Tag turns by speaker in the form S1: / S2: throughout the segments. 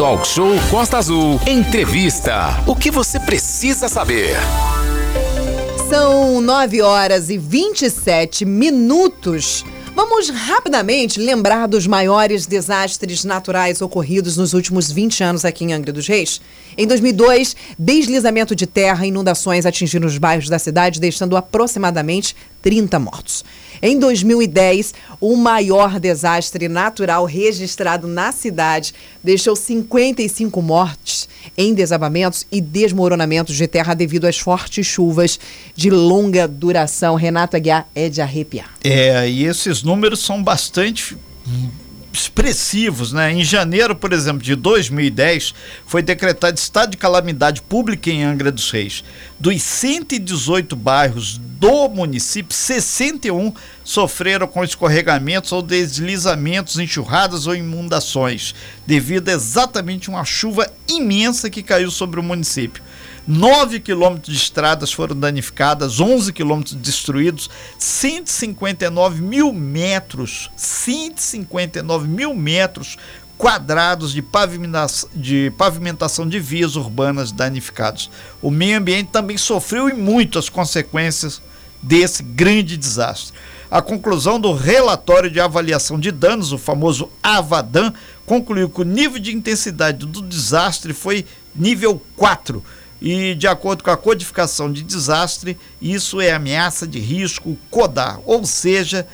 S1: Talk Show Costa Azul. Entrevista. O que você precisa saber?
S2: São 9 horas e 27 minutos. Vamos rapidamente lembrar dos maiores desastres naturais ocorridos nos últimos 20 anos aqui em Angra dos Reis. Em 2002, deslizamento de terra e inundações atingiram os bairros da cidade, deixando aproximadamente 30 mortos. Em 2010, o maior desastre natural registrado na cidade deixou 55 mortes em desabamentos e desmoronamentos de terra devido às fortes chuvas de longa duração. Renato Aguiar é de arrepiar.
S3: É, e esses números são bastante expressivos, né? Em janeiro, por exemplo, de 2010, foi decretado estado de calamidade pública em Angra dos Reis. Dos 118 bairros do município, 61 sofreram com escorregamentos ou deslizamentos, enxurradas ou inundações, devido a exatamente uma chuva imensa que caiu sobre o município. 9 quilômetros de estradas foram danificadas, 11 quilômetros destruídos, 159 mil metros, 159 mil metros quadrados de pavimentação, de pavimentação de vias urbanas danificados. O meio ambiente também sofreu e muito as consequências desse grande desastre. A conclusão do relatório de avaliação de danos, o famoso AVADAN, concluiu que o nível de intensidade do desastre foi nível 4 e, de acordo com a codificação de desastre, isso é ameaça de risco CODAR, ou seja,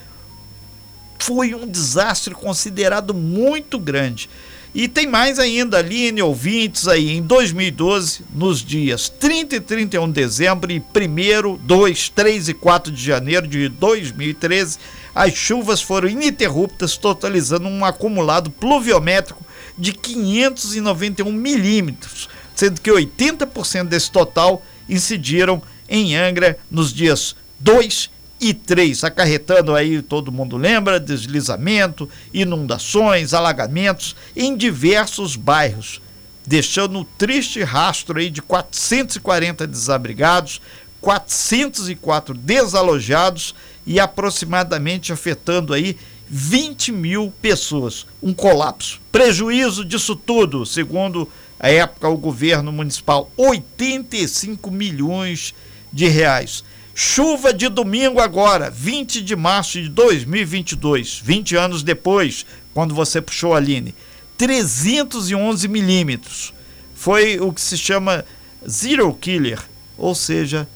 S3: foi um desastre considerado muito grande. E tem mais ainda, Aline, ouvintes, aí em 2012, nos dias 30 e 31 de dezembro e 1, 2, 3 e 4 de janeiro de 2013, as chuvas foram ininterruptas, totalizando um acumulado pluviométrico de 591 milímetros, sendo que 80% desse total incidiram em Angra nos dias 2 e 3, acarretando aí, todo mundo lembra, deslizamento, inundações, alagamentos em diversos bairros, deixando um triste rastro aí de 440 desabrigados, 404 desalojados e aproximadamente afetando aí 20 mil pessoas. Um colapso. Prejuízo disso tudo, segundo a época o governo municipal, 85 milhões de reais. Chuva de domingo agora, 20 de março de 2022, 20 anos depois, quando você puxou a Aline, 311 milímetros. Foi o que se chama zero killer, ou seja,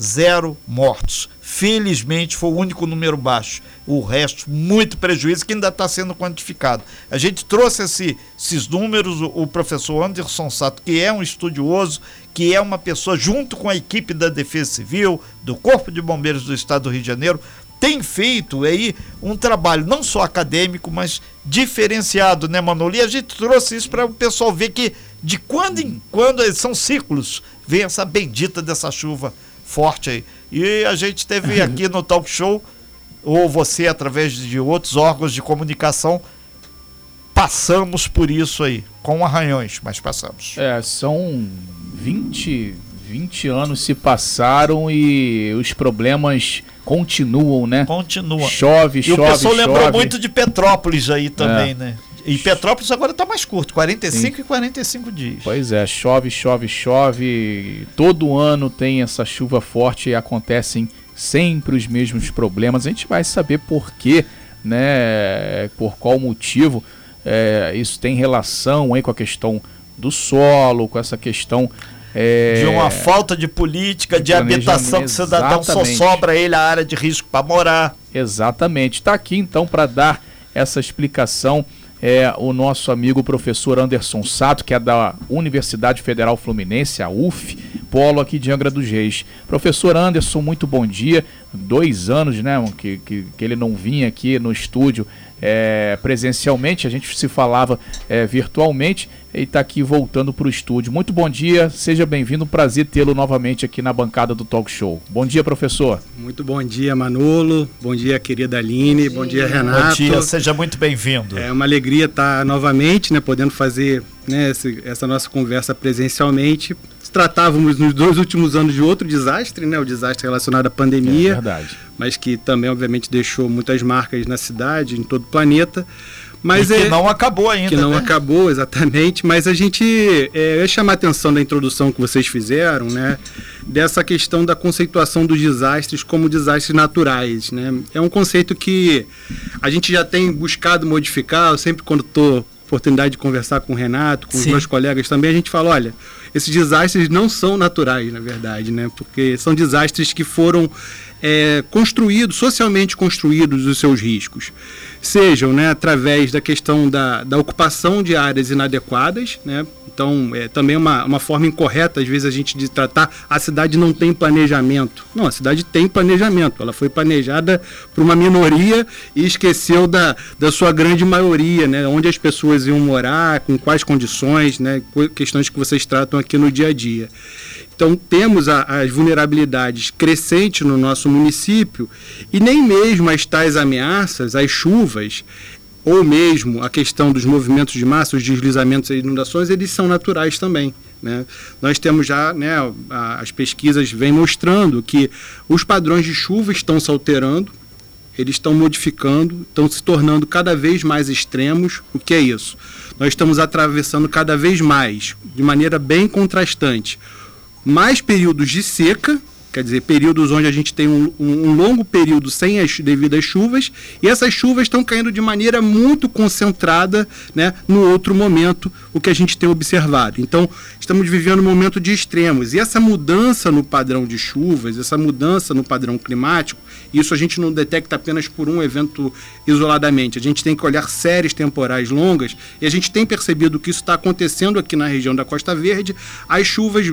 S3: zero mortos. Felizmente foi o único número baixo. O resto, muito prejuízo, que ainda está sendo quantificado. A gente trouxe esse, esses números, o, professor Anderson Sato, que é um estudioso, que é uma pessoa, junto com a equipe da Defesa Civil, do Corpo de Bombeiros do Estado do Rio de Janeiro, tem feito aí um trabalho não só acadêmico, mas diferenciado, né, Manolo? E a gente trouxe isso para o pessoal ver que de quando em quando são ciclos, vem essa bendita dessa chuva forte aí. E a gente teve aqui no talk show, ou você através de outros órgãos de comunicação, passamos por isso aí, com arranhões, mas passamos.
S4: É, são 20, 20 anos se passaram e os problemas continuam, né?
S3: Continua.
S4: Chove,
S3: e
S4: chove,
S3: o pessoal
S4: chove.
S3: lembrou muito de Petrópolis aí também, é. né? E Petrópolis agora está mais curto, 45 Sim. e 45 dias.
S4: Pois é, chove, chove, chove. Todo ano tem essa chuva forte e acontecem sempre os mesmos problemas. A gente vai saber por quê, né? Por qual motivo é, isso tem relação aí com a questão do solo, com essa questão
S3: é, de uma falta de política, de, de habitação, que o cidadão só sobra ele a área de risco para morar.
S4: Exatamente. Está aqui então para dar essa explicação é o nosso amigo professor Anderson Sato, que é da Universidade Federal Fluminense, a UF, polo aqui de Angra dos Reis. Professor Anderson, muito bom dia. Dois anos, né, que, que, que ele não vinha aqui no estúdio é, presencialmente, a gente se falava é, virtualmente e está aqui voltando para o estúdio. Muito bom dia, seja bem-vindo, prazer tê-lo novamente aqui na bancada do Talk Show. Bom dia, professor.
S5: Muito bom dia, Manolo. Bom dia, querida Aline. Bom dia, Renato.
S3: Bom dia, seja muito bem-vindo.
S5: É uma alegria estar novamente, né, podendo fazer né, essa nossa conversa presencialmente tratávamos nos dois últimos anos de outro desastre, né? O desastre relacionado à pandemia. É
S4: verdade.
S5: Mas que também, obviamente, deixou muitas marcas na cidade, em todo o planeta. Mas
S3: e que
S5: é,
S3: não acabou ainda.
S5: que não
S3: né?
S5: acabou exatamente, mas a gente é, eu ia chamar a atenção da introdução que vocês fizeram, né, dessa questão da conceituação dos desastres como desastres naturais, né? É um conceito que a gente já tem buscado modificar. Eu sempre quando estou oportunidade de conversar com o Renato, com os
S3: Sim.
S5: meus colegas também, a gente fala, olha, esses desastres não são naturais, na verdade, né? Porque são desastres que foram é, construídos, socialmente construídos os seus riscos. Sejam né, através da questão da, da ocupação de áreas inadequadas, né? Então, é também uma, uma forma incorreta, às vezes, a gente de tratar a cidade não tem planejamento. Não, a cidade tem planejamento. Ela foi planejada por uma minoria e esqueceu da, da sua grande maioria, né? Onde as pessoas iam morar, com quais condições, né? Questões que vocês tratam aqui no dia a dia. Então, temos a- as vulnerabilidades crescentes no nosso município e nem mesmo as tais ameaças, as chuvas, ou mesmo a questão dos movimentos de massa, os deslizamentos e inundações, eles são naturais também. Né? Nós temos já, né, as pesquisas vêm mostrando que os padrões de chuva estão se alterando, eles estão modificando, estão se tornando cada vez mais extremos. O que é isso? Nós estamos atravessando cada vez mais, de maneira bem contrastante, mais períodos de seca, quer dizer, períodos onde a gente tem um, um- longo período sem as devidas chuvas, e essas chuvas estão caindo de maneira muito concentrada né, no outro momento, o que a gente tem observado. Então, estamos vivendo um momento de extremos, e essa mudança no padrão de chuvas, essa mudança no padrão climático, isso a gente não detecta apenas por um evento isoladamente, a gente tem que olhar séries temporais longas, e a gente tem percebido que isso está acontecendo aqui na região da Costa Verde, as chuvas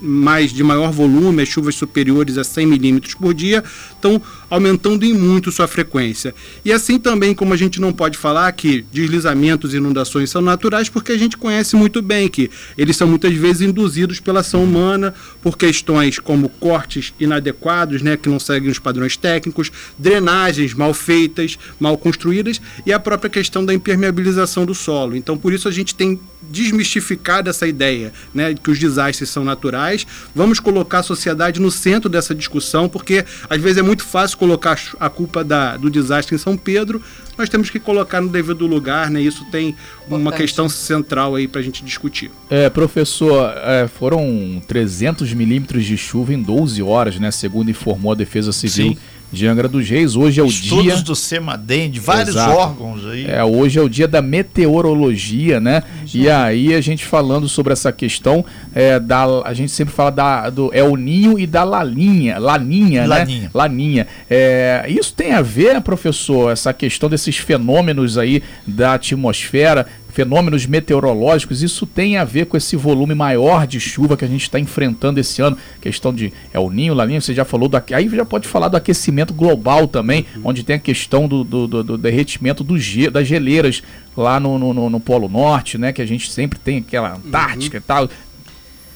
S5: mais de maior volume, as chuvas superiores a 100 milímetros por dia, estão aumentando em muito sua frequência. E assim também como a gente não pode falar que deslizamentos e inundações são naturais, porque a gente conhece muito bem que eles são muitas vezes induzidos pela ação humana por questões como cortes inadequados, né, que não seguem os padrões técnicos, drenagens mal feitas, mal construídas e a própria questão da impermeabilização do solo. Então, por isso a gente tem desmistificado essa ideia, né, que os desastres são naturais. Vamos colocar a sociedade no centro dessa discussão, porque às vezes é muito fácil colocar a culpa da, do desastre em São Pedro. Nós temos que colocar no devido lugar, né? Isso tem uma
S2: Importante.
S5: questão central aí para a gente discutir.
S4: É, professor, é, foram 300 milímetros de chuva em 12 horas, né? Segundo informou a Defesa Civil
S3: Sim.
S4: De Angra dos Reis. Hoje é o
S3: Estudos
S4: dia.
S3: do CEMADEM, de vários
S4: Exato.
S3: órgãos aí.
S4: É, hoje é o dia da meteorologia, né? E aí a gente falando sobre essa questão é, da, a gente sempre fala da do El Ninho e da Laninha, Laninha,
S3: Laninha.
S4: né? Laninha. É, isso tem a ver, professor, essa questão desses fenômenos aí da atmosfera, fenômenos meteorológicos, isso tem a ver com esse volume maior de chuva que a gente está enfrentando esse ano, questão de El Ninho, Laninha, você já falou do, aí já pode falar do aquecimento global também, onde tem a questão do, do, do- do derretimento do ge, das geleiras lá no, no, no- Polo Norte, né, que a gente sempre tem aquela Antártica e tal.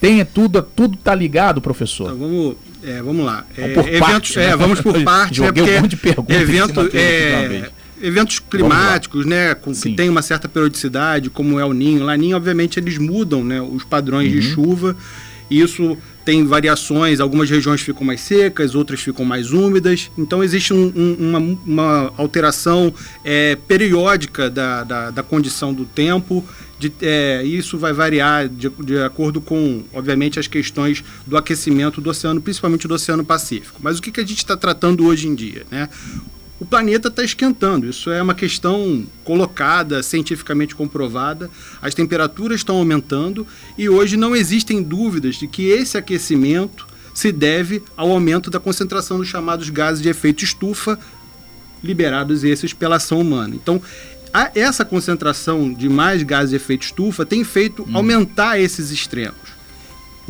S4: Tem tudo, tudo tá ligado, professor.
S5: Então vamos, é, vamos lá. É,
S4: Vamos por
S5: eventos,
S4: parte, né?
S5: é, vamos por parte, né?
S4: Joguei um
S5: Porque
S4: monte de perguntas
S5: evento, é. Eventos climáticos, né, com, que tem uma certa periodicidade, como é o Ninho, Laninho, obviamente eles mudam, né, os padrões
S4: Uhum.
S5: de chuva. E isso tem variações, algumas regiões ficam mais secas, outras ficam mais úmidas. Então existe um- um- uma, uma alteração é, periódica da, da, da condição do tempo. De, é, isso vai variar de, de acordo com, obviamente, as questões do aquecimento do oceano, principalmente do Oceano Pacífico. Mas o que, que a gente está tratando hoje em dia? Né? O planeta está esquentando, isso é uma questão colocada, cientificamente comprovada. As temperaturas estão aumentando e hoje não existem dúvidas de que esse aquecimento se deve ao aumento da concentração dos chamados gases de efeito estufa, liberados esses pela ação humana. Então, essa concentração de mais gases de efeito estufa tem feito aumentar esses extremos.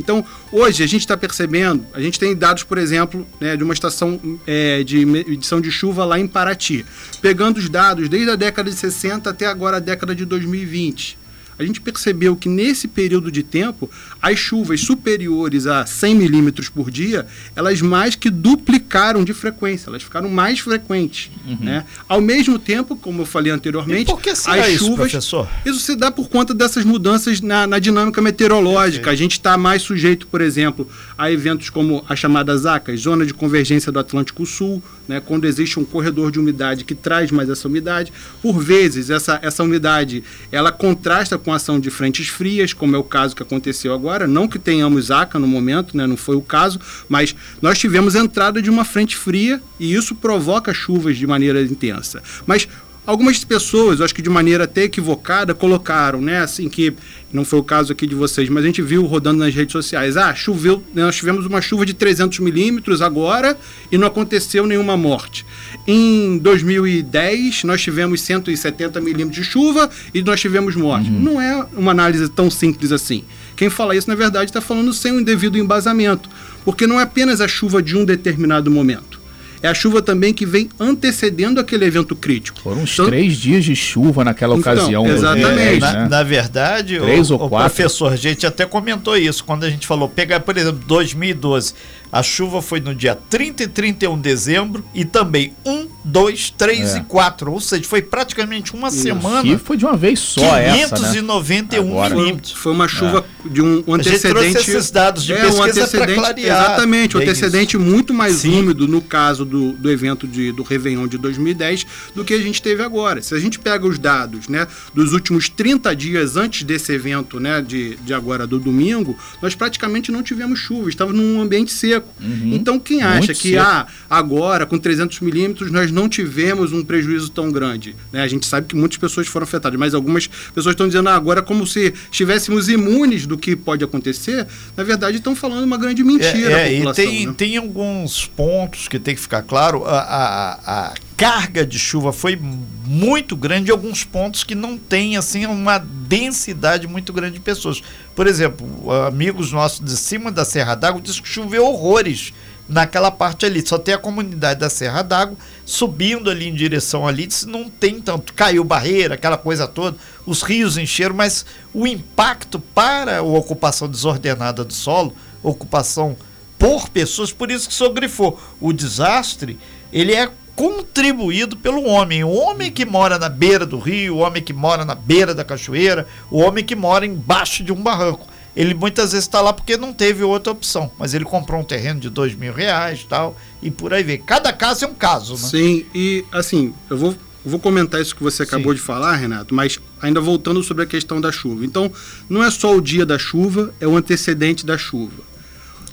S5: Então, hoje a gente está percebendo, a gente tem dados, por exemplo, né, de uma estação é, de medição de chuva lá em Paraty. Pegando os dados desde a década de 60 até agora a década de 2020. A gente percebeu que nesse período de tempo, as chuvas superiores a 100 milímetros por dia, elas mais que duplicaram de frequência, elas ficaram mais frequentes. Uhum. Né? Ao mesmo tempo, como eu falei anteriormente,
S3: e por que as isso, chuvas. Professor?
S5: Isso se dá por conta dessas mudanças na, na dinâmica meteorológica. A gente está mais sujeito, por exemplo, a eventos como a chamada ZACA, Zona de Convergência do Atlântico Sul, né, quando existe um corredor de umidade que traz mais essa umidade. Por vezes, essa, essa umidade ela contrasta com a ação de frentes frias, como é o caso que aconteceu agora. Não que tenhamos ACA no momento, né, não foi o caso, mas nós tivemos entrada de uma frente fria e isso provoca chuvas de maneira intensa. Mas Algumas pessoas, acho que de maneira até equivocada, colocaram, né, assim que não foi o caso aqui de vocês, mas a gente viu rodando nas redes sociais, ah, choveu, nós tivemos uma chuva de 300 milímetros agora e não aconteceu nenhuma morte. Em 2010 nós tivemos 170 milímetros de chuva e nós tivemos morte. Uhum. Não é uma análise tão simples assim. Quem fala isso, na verdade, está falando sem um devido embasamento, porque não é apenas a chuva de um determinado momento é a chuva também que vem antecedendo aquele evento crítico.
S4: Foram uns então, três dias de chuva naquela então, ocasião.
S3: Exatamente. na, né? na, verdade, três o, ou quatro. o professor, a gente até comentou isso, quando a gente falou, pegar, por exemplo, 2012, a chuva foi no dia 30 e 31 de dezembro e também 1, 2, 3 é. e 4. Ou seja, foi praticamente uma Isso. semana.
S4: E foi de uma vez só
S3: 591 essa, né? milímetros.
S5: Foi uma chuva é. De um, um antecedente.
S3: Esses dados de é, pesquisa um antecedente,
S5: clarear. Exatamente, um antecedente isso. muito mais Sim. úmido no caso do, do evento de, do Réveillon de 2010 do que a gente teve agora. Se a gente pega os dados né, dos últimos 30 dias antes desse evento né, de, de agora do domingo, nós praticamente não tivemos chuva, estava num ambiente seco seco. Uhum. Então, quem acha Muito que ah, agora, com 300 milímetros, nós não tivemos um prejuízo tão grande? Né? A gente sabe que muitas pessoas foram afetadas, mas algumas pessoas estão dizendo ah, agora como se estivéssemos imunes do que pode acontecer. Na verdade, estão falando uma grande mentira.
S3: É, é e tem, né? tem alguns pontos que tem que ficar claro. a, a, a carga de chuva foi muito grande em alguns pontos que não tem assim uma densidade muito grande de pessoas. Por exemplo, amigos nossos de cima da Serra d'Água dizem que choveu horrores naquela parte ali. Só tem a comunidade da Serra d'Água subindo ali em direção ali, não tem tanto. Caiu barreira, aquela coisa toda, os rios encheram, mas o impacto para a ocupação desordenada do solo, ocupação por pessoas, por isso que o grifou. O desastre, ele é contribuído pelo homem. O homem que mora na beira do rio, o homem que mora na beira da cachoeira, o homem que mora embaixo de um barranco. Ele muitas vezes está lá porque não teve outra opção, mas ele comprou um terreno de dois mil reais tal, e por aí vem. Cada caso é um caso, né?
S5: Sim, e assim, eu vou, vou comentar isso que você acabou Sim. de falar, Renato, mas ainda voltando sobre a questão da chuva. Então, não é só o dia da chuva, é o antecedente da chuva.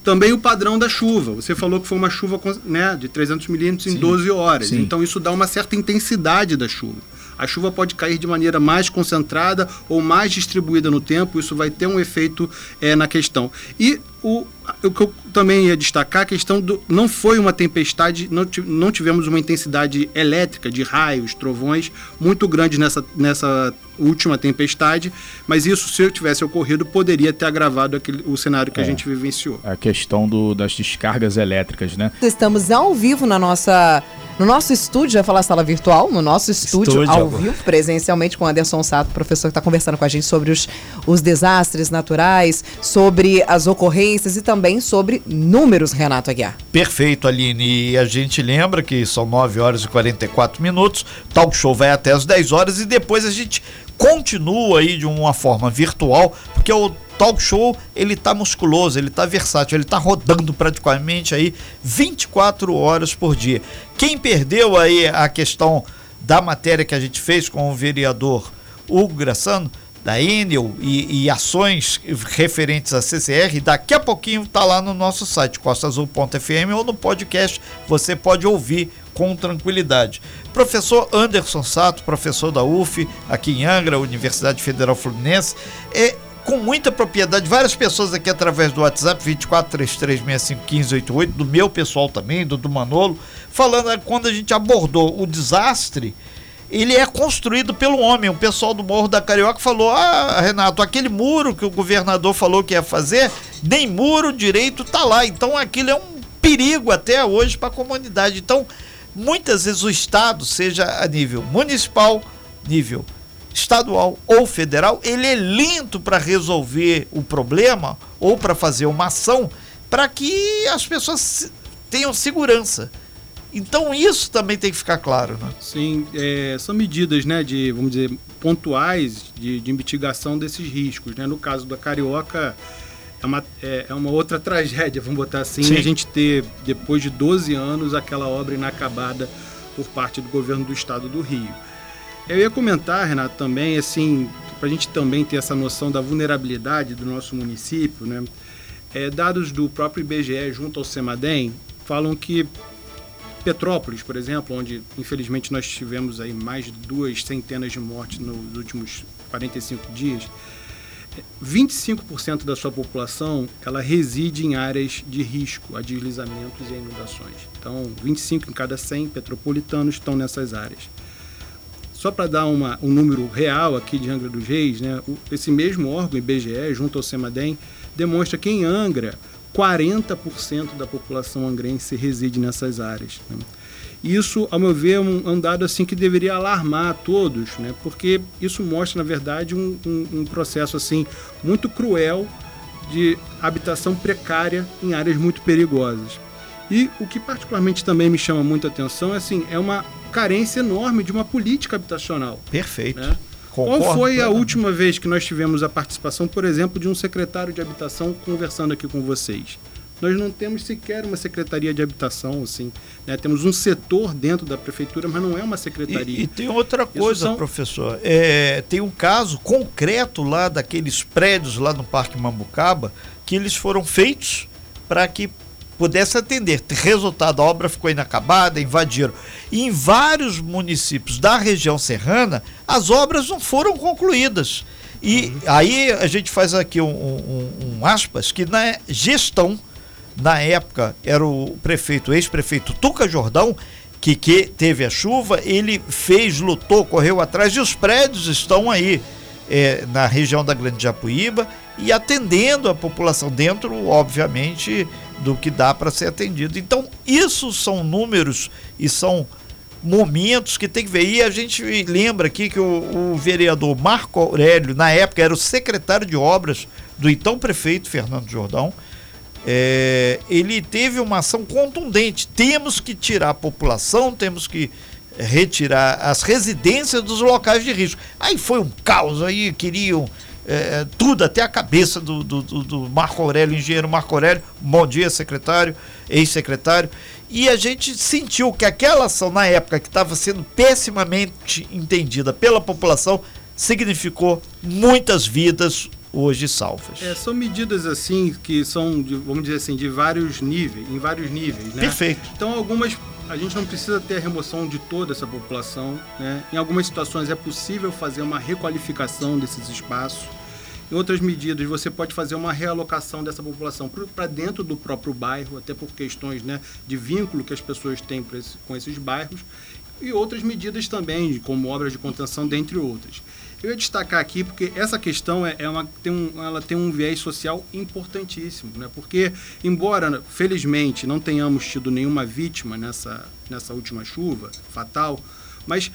S5: Também o padrão da chuva. Você falou que foi uma chuva né, de 300 milímetros em sim, 12 horas. Sim. Então isso dá uma certa intensidade da chuva. A chuva pode cair de maneira mais concentrada ou mais distribuída no tempo, isso vai ter um efeito é, na questão. E o, o que eu também ia destacar, a questão do. Não foi uma tempestade, não, não tivemos uma intensidade elétrica de raios, trovões muito grande nessa, nessa última tempestade, mas isso, se tivesse ocorrido, poderia ter agravado aquele, o cenário que é, a gente vivenciou.
S4: A questão do, das descargas elétricas, né?
S2: Estamos ao vivo na nossa. No nosso estúdio, já falar sala virtual, no nosso estúdio, estúdio ao vivo, presencialmente com o Anderson Sato, professor que está conversando com a gente sobre os, os desastres naturais, sobre as ocorrências e também sobre números, Renato Aguiar.
S3: Perfeito, Aline. E a gente lembra que são 9 horas e 44 minutos, talk show vai até as 10 horas e depois a gente continua aí de uma forma virtual, porque o talk show ele tá musculoso, ele tá versátil, ele tá rodando praticamente aí 24 horas por dia. Quem perdeu aí a questão da matéria que a gente fez com o vereador Hugo Graçano, da Enel e, e, ações referentes à CCR, daqui a pouquinho está lá no nosso site, costaazul.fm ou no podcast, você pode ouvir com tranquilidade. Professor Anderson Sato, professor da UF, aqui em Angra, Universidade Federal Fluminense, é com muita propriedade, várias pessoas aqui através do WhatsApp 2433651588, do meu pessoal também, do, do Manolo, falando quando a gente abordou o desastre ele é construído pelo homem. O pessoal do Morro da Carioca falou: Ah, Renato, aquele muro que o governador falou que ia fazer, nem muro direito tá lá. Então aquilo é um perigo até hoje para a comunidade. Então, muitas vezes o Estado, seja a nível municipal, nível estadual ou federal, ele é lento para resolver o problema ou para fazer uma ação para que as pessoas tenham segurança. Então isso também tem que ficar claro, né?
S5: Sim, é, são medidas, né, de, vamos dizer, pontuais de, de mitigação desses riscos, né? No caso da Carioca, é uma, é, é uma outra tragédia, vamos botar assim, Sim. a gente ter, depois de 12 anos, aquela obra inacabada por parte do governo do estado do Rio. Eu ia comentar, Renato, também, assim, para a gente também ter essa noção da vulnerabilidade do nosso município, né? É, dados do próprio IBGE junto ao CEMADEM falam que Petrópolis, por exemplo, onde infelizmente nós tivemos aí mais de duas centenas de mortes nos últimos 45 dias, 25% da sua população ela reside em áreas de risco a deslizamentos e inundações. Então, 25 em cada 100 petropolitanos estão nessas áreas. Só para dar uma, um número real aqui de Angra dos Reis, né, esse mesmo órgão, IBGE, junto ao CEMADEM, demonstra que em Angra, 40% da população angrense reside nessas áreas. Né? Isso, ao meu ver, é um, um, dado assim que deveria alarmar a todos, né? porque isso mostra, na verdade, um, um, um processo assim muito cruel de habitação precária em áreas muito perigosas. E o que particularmente também me chama muita atenção é assim, é uma carência enorme de uma política habitacional.
S3: Perfeito.
S5: Né? Qual foi a última vez que nós tivemos a participação, por exemplo, de um secretário de habitação conversando aqui com vocês? Nós não temos sequer uma secretaria de habitação, assim. Né? Temos um setor dentro da prefeitura, mas não é uma secretaria.
S3: E, e tem outra coisa, são... professor. É, tem um caso concreto lá daqueles prédios lá no Parque Mambucaba que eles foram feitos para que pudesse atender. Resultado, a obra ficou inacabada, invadiram. E em vários municípios da região serrana, as obras não foram concluídas. E uhum. aí a gente faz aqui um, um, um aspas, que na gestão na época era o prefeito, ex-prefeito Tuca Jordão, que, que teve a chuva, ele fez, lutou, correu atrás e os prédios estão aí é, na região da Grande Japuíba e atendendo a população dentro, obviamente, do que dá para ser atendido. Então, isso são números e são momentos que tem que ver. E a gente lembra aqui que o, o vereador Marco Aurélio, na época, era o secretário de obras do então prefeito Fernando Jordão é, ele teve uma ação contundente. Temos que tirar a população, temos que retirar as residências dos locais de risco. Aí foi um caos, aí queriam é, tudo, até a cabeça do, do, do, Marco Aurélio, engenheiro Marco Aurélio. Bom dia, secretário, ex-secretário. E a gente sentiu que aquela ação, na época, que estava sendo pessimamente entendida pela população, significou muitas vidas, hoje salvas.
S5: É, são medidas assim que são, de, vamos dizer assim, de vários níveis, em vários níveis, né?
S3: Perfeito.
S5: Então algumas a gente não precisa ter a remoção de toda essa população, né? Em algumas situações é possível fazer uma requalificação desses espaços. Em outras medidas, você pode fazer uma realocação dessa população para dentro do próprio bairro, até por questões né, de vínculo que as pessoas têm esse, com esses bairros. E outras medidas também, como obras de contenção, dentre outras. Eu ia destacar aqui porque essa questão é, é uma, tem um, ela tem um viés social importantíssimo, né? porque, embora, felizmente, não tenhamos tido nenhuma vítima nessa, nessa última chuva fatal, mas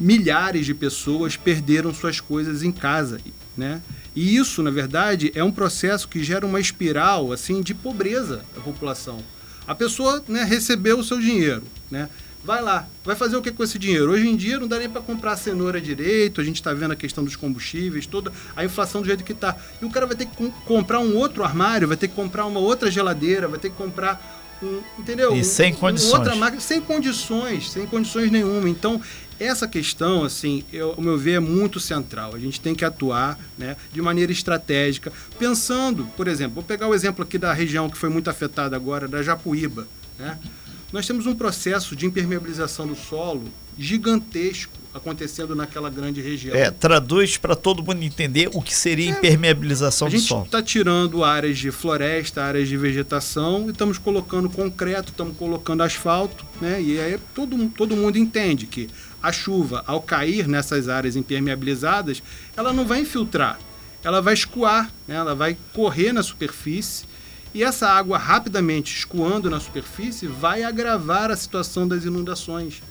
S5: milhares de pessoas perderam suas coisas em casa, né? E isso, na verdade, é um processo que gera uma espiral assim de pobreza da população. A pessoa né, recebeu o seu dinheiro, né? Vai lá, vai fazer o que com esse dinheiro? Hoje em dia não dá nem para comprar cenoura direito, a gente está vendo a questão dos combustíveis, toda a inflação do jeito que está. E o cara vai ter que comprar um outro armário, vai ter que comprar uma outra geladeira, vai ter que comprar um, entendeu?
S3: E sem
S5: um,
S3: condições.
S5: outra máquina, sem condições, sem condições nenhuma. Então, essa questão, assim, eu, ao meu ver, é muito central. A gente tem que atuar né, de maneira estratégica, pensando, por exemplo, vou pegar o exemplo aqui da região que foi muito afetada agora, da Japuíba. Né? Nós temos um processo de impermeabilização do solo gigantesco acontecendo naquela grande região.
S3: É, traduz para todo mundo entender o que seria é, impermeabilização do solo.
S5: A gente está tirando áreas de floresta, áreas de vegetação e estamos colocando concreto, estamos colocando asfalto, né? E aí todo, todo mundo entende que a chuva, ao cair nessas áreas impermeabilizadas, ela não vai infiltrar, ela vai escoar, né? ela vai correr na superfície e essa água rapidamente escoando na superfície vai agravar a situação das inundações.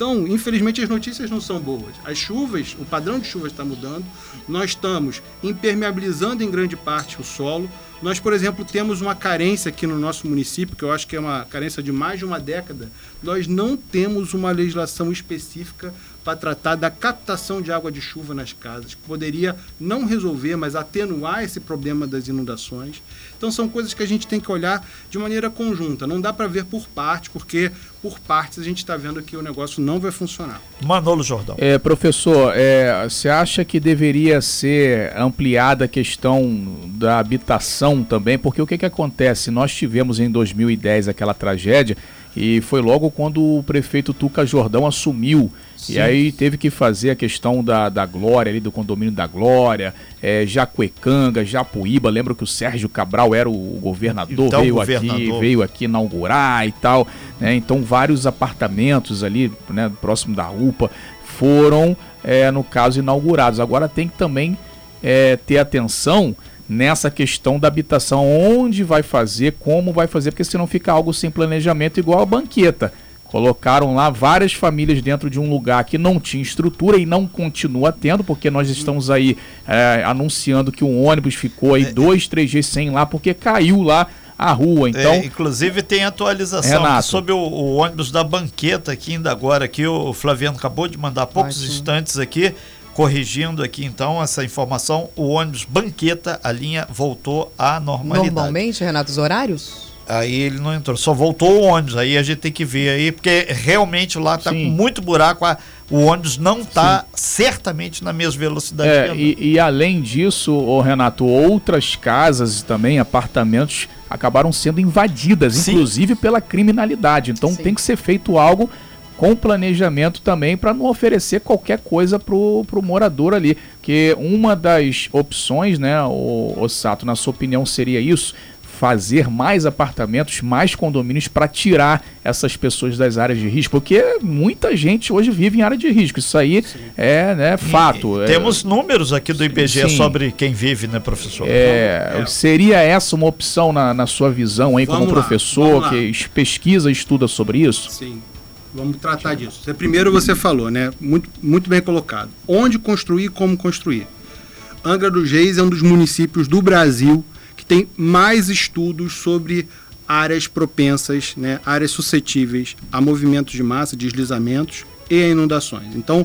S5: Então, infelizmente, as notícias não são boas. As chuvas, o padrão de chuvas está mudando. Nós estamos impermeabilizando em grande parte o solo. Nós, por exemplo, temos uma carência aqui no nosso município, que eu acho que é uma carência de mais de uma década. Nós não temos uma legislação específica para tratar da captação de água de chuva nas casas, que poderia não resolver, mas atenuar esse problema das inundações. Então são coisas que a gente tem que olhar de maneira conjunta. Não dá para ver por parte, porque por partes a gente está vendo que o negócio não vai funcionar.
S3: Manolo Jordão.
S4: É, professor, é, você acha que deveria ser ampliada a questão da habitação também? Porque o que, que acontece? Nós tivemos em 2010 aquela tragédia e foi logo quando o prefeito Tuca Jordão assumiu. Sim. E aí teve que fazer a questão da, da Glória, ali do condomínio da Glória, é, Jacuecanga, Japuíba. Lembro que o Sérgio Cabral era o governador, então, veio governador. aqui, veio aqui inaugurar e tal. Né? Então vários apartamentos ali, né, próximo da UPA, foram, é, no caso, inaugurados. Agora tem que também é, ter atenção nessa questão da habitação, onde vai fazer, como vai fazer, porque senão fica algo sem planejamento igual a banqueta. Colocaram lá várias famílias dentro de um lugar que não tinha estrutura e não continua tendo, porque nós estamos aí é, anunciando que um ônibus ficou aí é, dois, três dias sem lá, porque caiu lá a rua. É, então, é,
S3: inclusive tem atualização sobre o, o, ônibus da banqueta aqui ainda agora, que o Flaviano acabou de mandar há poucos instantes aqui corrigindo aqui então essa informação, o ônibus Banqueta, a linha voltou à normalidade.
S2: Normalmente, Renato, os horários?
S3: Aí ele não entrou, só voltou o ônibus. Aí a gente tem que ver aí, porque realmente lá está com muito buraco. A, o ônibus não está certamente na mesma velocidade.
S4: É, e, e, além disso, oh, Renato, outras casas também, apartamentos, acabaram sendo invadidas, Sim. inclusive pela criminalidade. Então Sim. tem que ser feito algo com planejamento também para não oferecer qualquer coisa pro, pro morador ali. Que uma das opções, né, o, o Sato, na sua opinião, seria isso? Fazer mais apartamentos, mais condomínios para tirar essas pessoas das áreas de risco, porque muita gente hoje vive em área de risco. Isso aí Sim. é né, fato.
S3: E,
S4: é...
S3: Temos números aqui do IBGE Sim. sobre quem vive, né, professor?
S4: É, é. Seria essa uma opção na, na sua visão aí vamos como lá, professor que pesquisa e estuda sobre isso?
S5: Sim. Vamos tratar disso. Primeiro você falou, né? Muito, muito bem colocado. Onde construir e como construir. Angra dos Reis é um dos municípios do Brasil que tem mais estudos sobre áreas propensas, né, áreas suscetíveis a movimentos de massa, deslizamentos e a inundações. Então,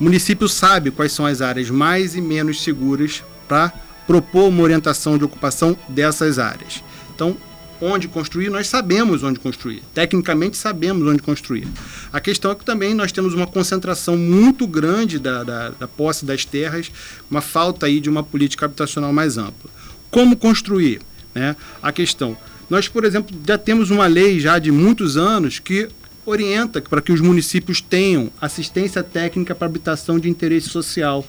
S5: o município sabe quais são as áreas mais e menos seguras para propor uma orientação de ocupação dessas áreas. Então, onde construir, nós sabemos onde construir. Tecnicamente sabemos onde construir. A questão é que também nós temos uma concentração muito grande da, da, da posse das terras, uma falta aí de uma política habitacional mais ampla. Como construir? Né? A questão. Nós, por exemplo, já temos uma lei já de muitos anos que orienta para que os municípios tenham assistência técnica para habitação de interesse social.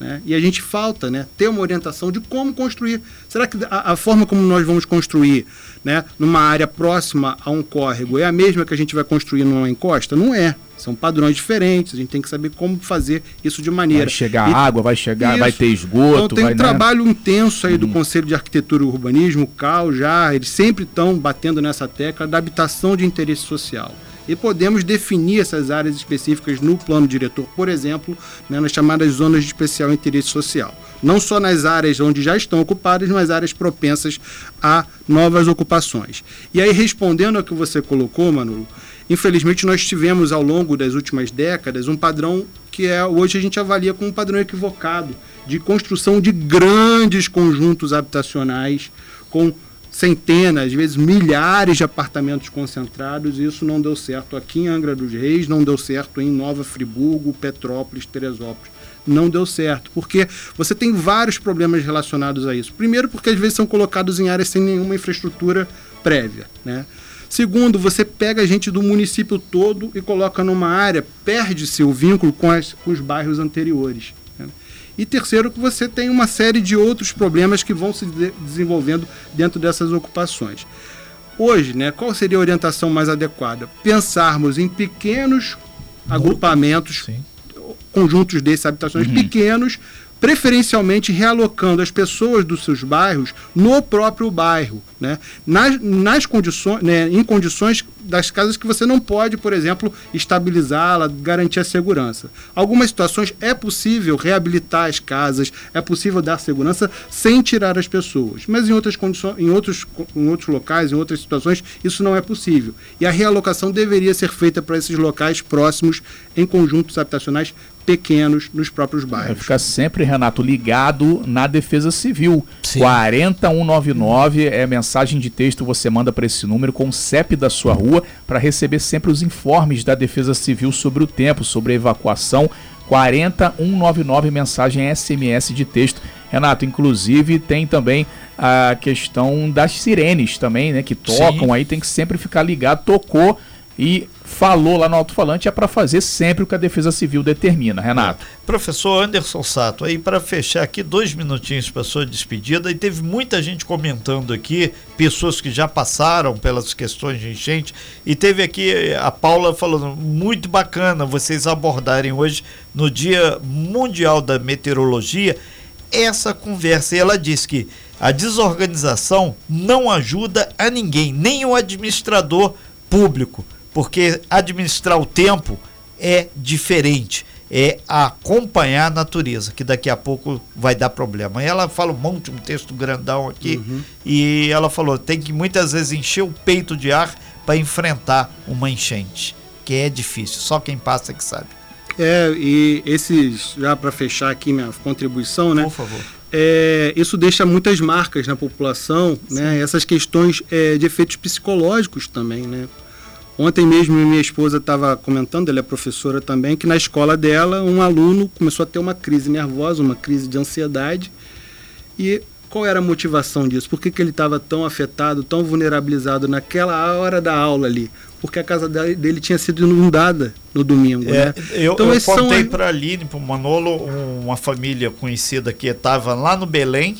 S5: Né? E a gente falta né, ter uma orientação de como construir. Será que a, a, forma como nós vamos construir né, numa área próxima a um córrego é a mesma que a gente vai construir numa encosta? Não é. São padrões diferentes, a gente tem que saber como fazer isso de maneira. Vai
S4: chegar e, água, vai chegar, isso. vai ter esgoto. Então
S5: tem
S4: vai,
S5: um né? trabalho intenso aí do hum. Conselho de Arquitetura e Urbanismo, o CAL, já, eles sempre estão batendo nessa tecla da habitação de interesse social e podemos definir essas áreas específicas no plano diretor, por exemplo, né, nas chamadas zonas de especial interesse social. Não só nas áreas onde já estão ocupadas, mas áreas propensas a novas ocupações. E aí, respondendo ao que você colocou, Manolo, infelizmente nós tivemos ao longo das últimas décadas um padrão que é hoje a gente avalia como um padrão equivocado de construção de grandes conjuntos habitacionais com centenas, às vezes milhares de apartamentos concentrados, e isso não deu certo aqui em Angra dos Reis, não deu certo em Nova Friburgo, Petrópolis, Teresópolis. Não deu certo, porque você tem vários problemas relacionados a isso. Primeiro, porque às vezes são colocados em áreas sem nenhuma infraestrutura prévia. Né? Segundo, você pega a gente do município todo e coloca numa área, perde-se o vínculo com, as, com os bairros anteriores. E terceiro, que você tem uma série de outros problemas que vão se de desenvolvendo dentro dessas ocupações. Hoje, né, qual seria a orientação mais adequada? Pensarmos em pequenos agrupamentos, Sim. conjuntos desses habitações uhum. pequenos, preferencialmente realocando as pessoas dos seus bairros no próprio bairro, né? nas, nas condições, né, em condições das casas que você não pode, por exemplo, estabilizá-la, garantir a segurança. Algumas situações é possível reabilitar as casas, é possível dar segurança sem tirar as pessoas, mas em outras condições, em outros, em outros locais, em outras situações, isso não é possível. E a realocação deveria ser feita para esses locais próximos em conjuntos habitacionais pequenos nos próprios bairros.
S4: Fica sempre, Renato, ligado na Defesa Civil. Sim. 40199 é mensagem de texto você manda para esse número com o CEP da sua rua para receber sempre os informes da Defesa Civil sobre o tempo, sobre a evacuação. 40199 mensagem SMS de texto. Renato, inclusive tem também a questão das sirenes também, né, que tocam Sim. aí, tem que sempre ficar ligado. Tocou e falou lá no alto-falante é para fazer sempre o que a Defesa Civil determina, Renato.
S3: É. Professor Anderson Sato, aí para fechar aqui dois minutinhos para sua despedida e teve muita gente comentando aqui, pessoas que já passaram pelas questões de enchente e teve aqui a Paula falando muito bacana vocês abordarem hoje no Dia Mundial da Meteorologia essa conversa e ela disse que a desorganização não ajuda a ninguém, nem o administrador público porque administrar o tempo é diferente. É acompanhar a natureza, que daqui a pouco vai dar problema. E ela fala um monte, um texto grandão aqui, uhum. e ela falou: tem que muitas vezes encher o peito de ar para enfrentar uma enchente, que é difícil, só quem passa que sabe.
S5: É, e esses, já para fechar aqui minha contribuição, né?
S3: Por favor.
S5: É, isso deixa muitas marcas na população, né? Sim. né? Essas questões é, de efeitos psicológicos também, né? Ontem mesmo minha esposa estava comentando, ela é professora também, que na escola dela um aluno começou a ter uma crise nervosa, uma crise de ansiedade. E qual era a motivação disso? Por que, que ele estava tão afetado, tão vulnerabilizado naquela hora da aula ali? Porque a casa dele tinha sido inundada no domingo, é, né?
S3: Eu, então, eu contei são... para a Aline, para o Manolo, uma família conhecida que estava lá no Belém.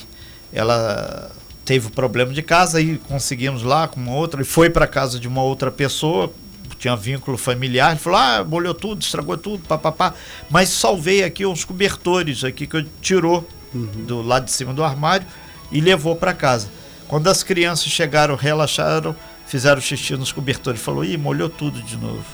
S3: Ela teve problema de casa e conseguimos lá com uma outra e foi para casa de uma outra pessoa tinha vínculo familiar, ele falou: "Ah, molhou tudo, estragou tudo, papapá". Mas salvei aqui uns cobertores aqui que eu tirou uhum. do lado de cima do armário e levou para casa. Quando as crianças chegaram, relaxaram, fizeram xixi nos cobertores, falou: "Ih, molhou tudo de novo".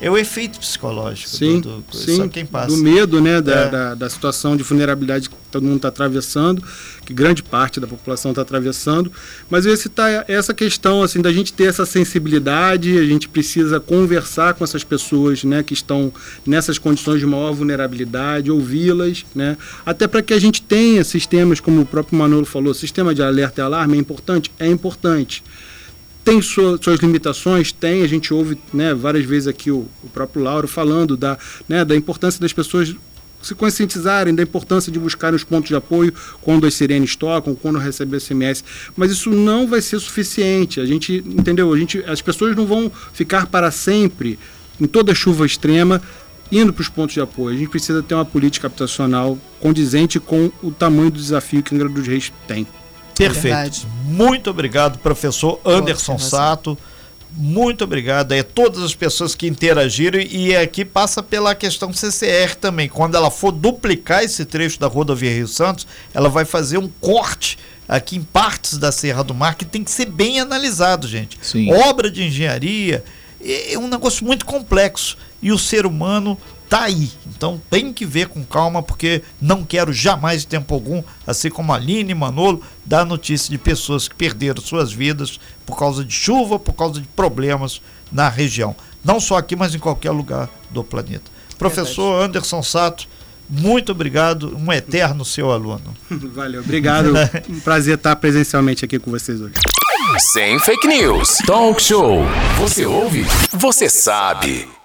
S3: É o efeito psicológico
S5: sim, do, do sim, só quem passa. Do medo, né, da, é. da, da, situação de vulnerabilidade todo mundo está atravessando, que grande parte da população está atravessando. Mas ia citar essa questão assim, da gente ter essa sensibilidade, a gente precisa conversar com essas pessoas né, que estão nessas condições de maior vulnerabilidade, ouvi-las, né, até para que a gente tenha sistemas, como o próprio Manolo falou, sistema de alerta e alarme é importante? É importante. Tem sua, suas limitações? Tem. A gente ouve né, várias vezes aqui o, o próprio Lauro falando da, né, da importância das pessoas se conscientizarem da importância de buscar os pontos de apoio quando as sirenes tocam, quando recebe SMS. Mas isso não vai ser suficiente. A gente, entendeu? A gente, as pessoas não vão ficar para sempre, em toda chuva extrema, indo para os pontos de apoio. A gente precisa ter uma política habitacional condizente com o tamanho do desafio que Angra dos Reis tem.
S3: Perfeito. É Muito obrigado, professor Anderson Nossa, Sato. Muito obrigado a todas as pessoas que interagiram e aqui passa pela questão CCR também. Quando ela for duplicar esse trecho da rodovia Rio Santos, ela vai fazer um corte aqui em partes da Serra do Mar que tem que ser bem analisado, gente. Sim. Obra de engenharia é um negócio muito complexo e o ser humano tá aí. Então tem que ver com calma, porque não quero jamais, de tempo algum, assim como a Aline e Manolo, dar notícia de pessoas que perderam suas vidas por causa de chuva, por causa de problemas na região. Não só aqui, mas em qualquer lugar do planeta. Professor Verdade. Anderson Sato, muito obrigado, um eterno seu aluno.
S5: Valeu, obrigado. um prazer estar presencialmente aqui com vocês hoje.
S1: Sem fake news. Talk show. Você ouve? Você sabe.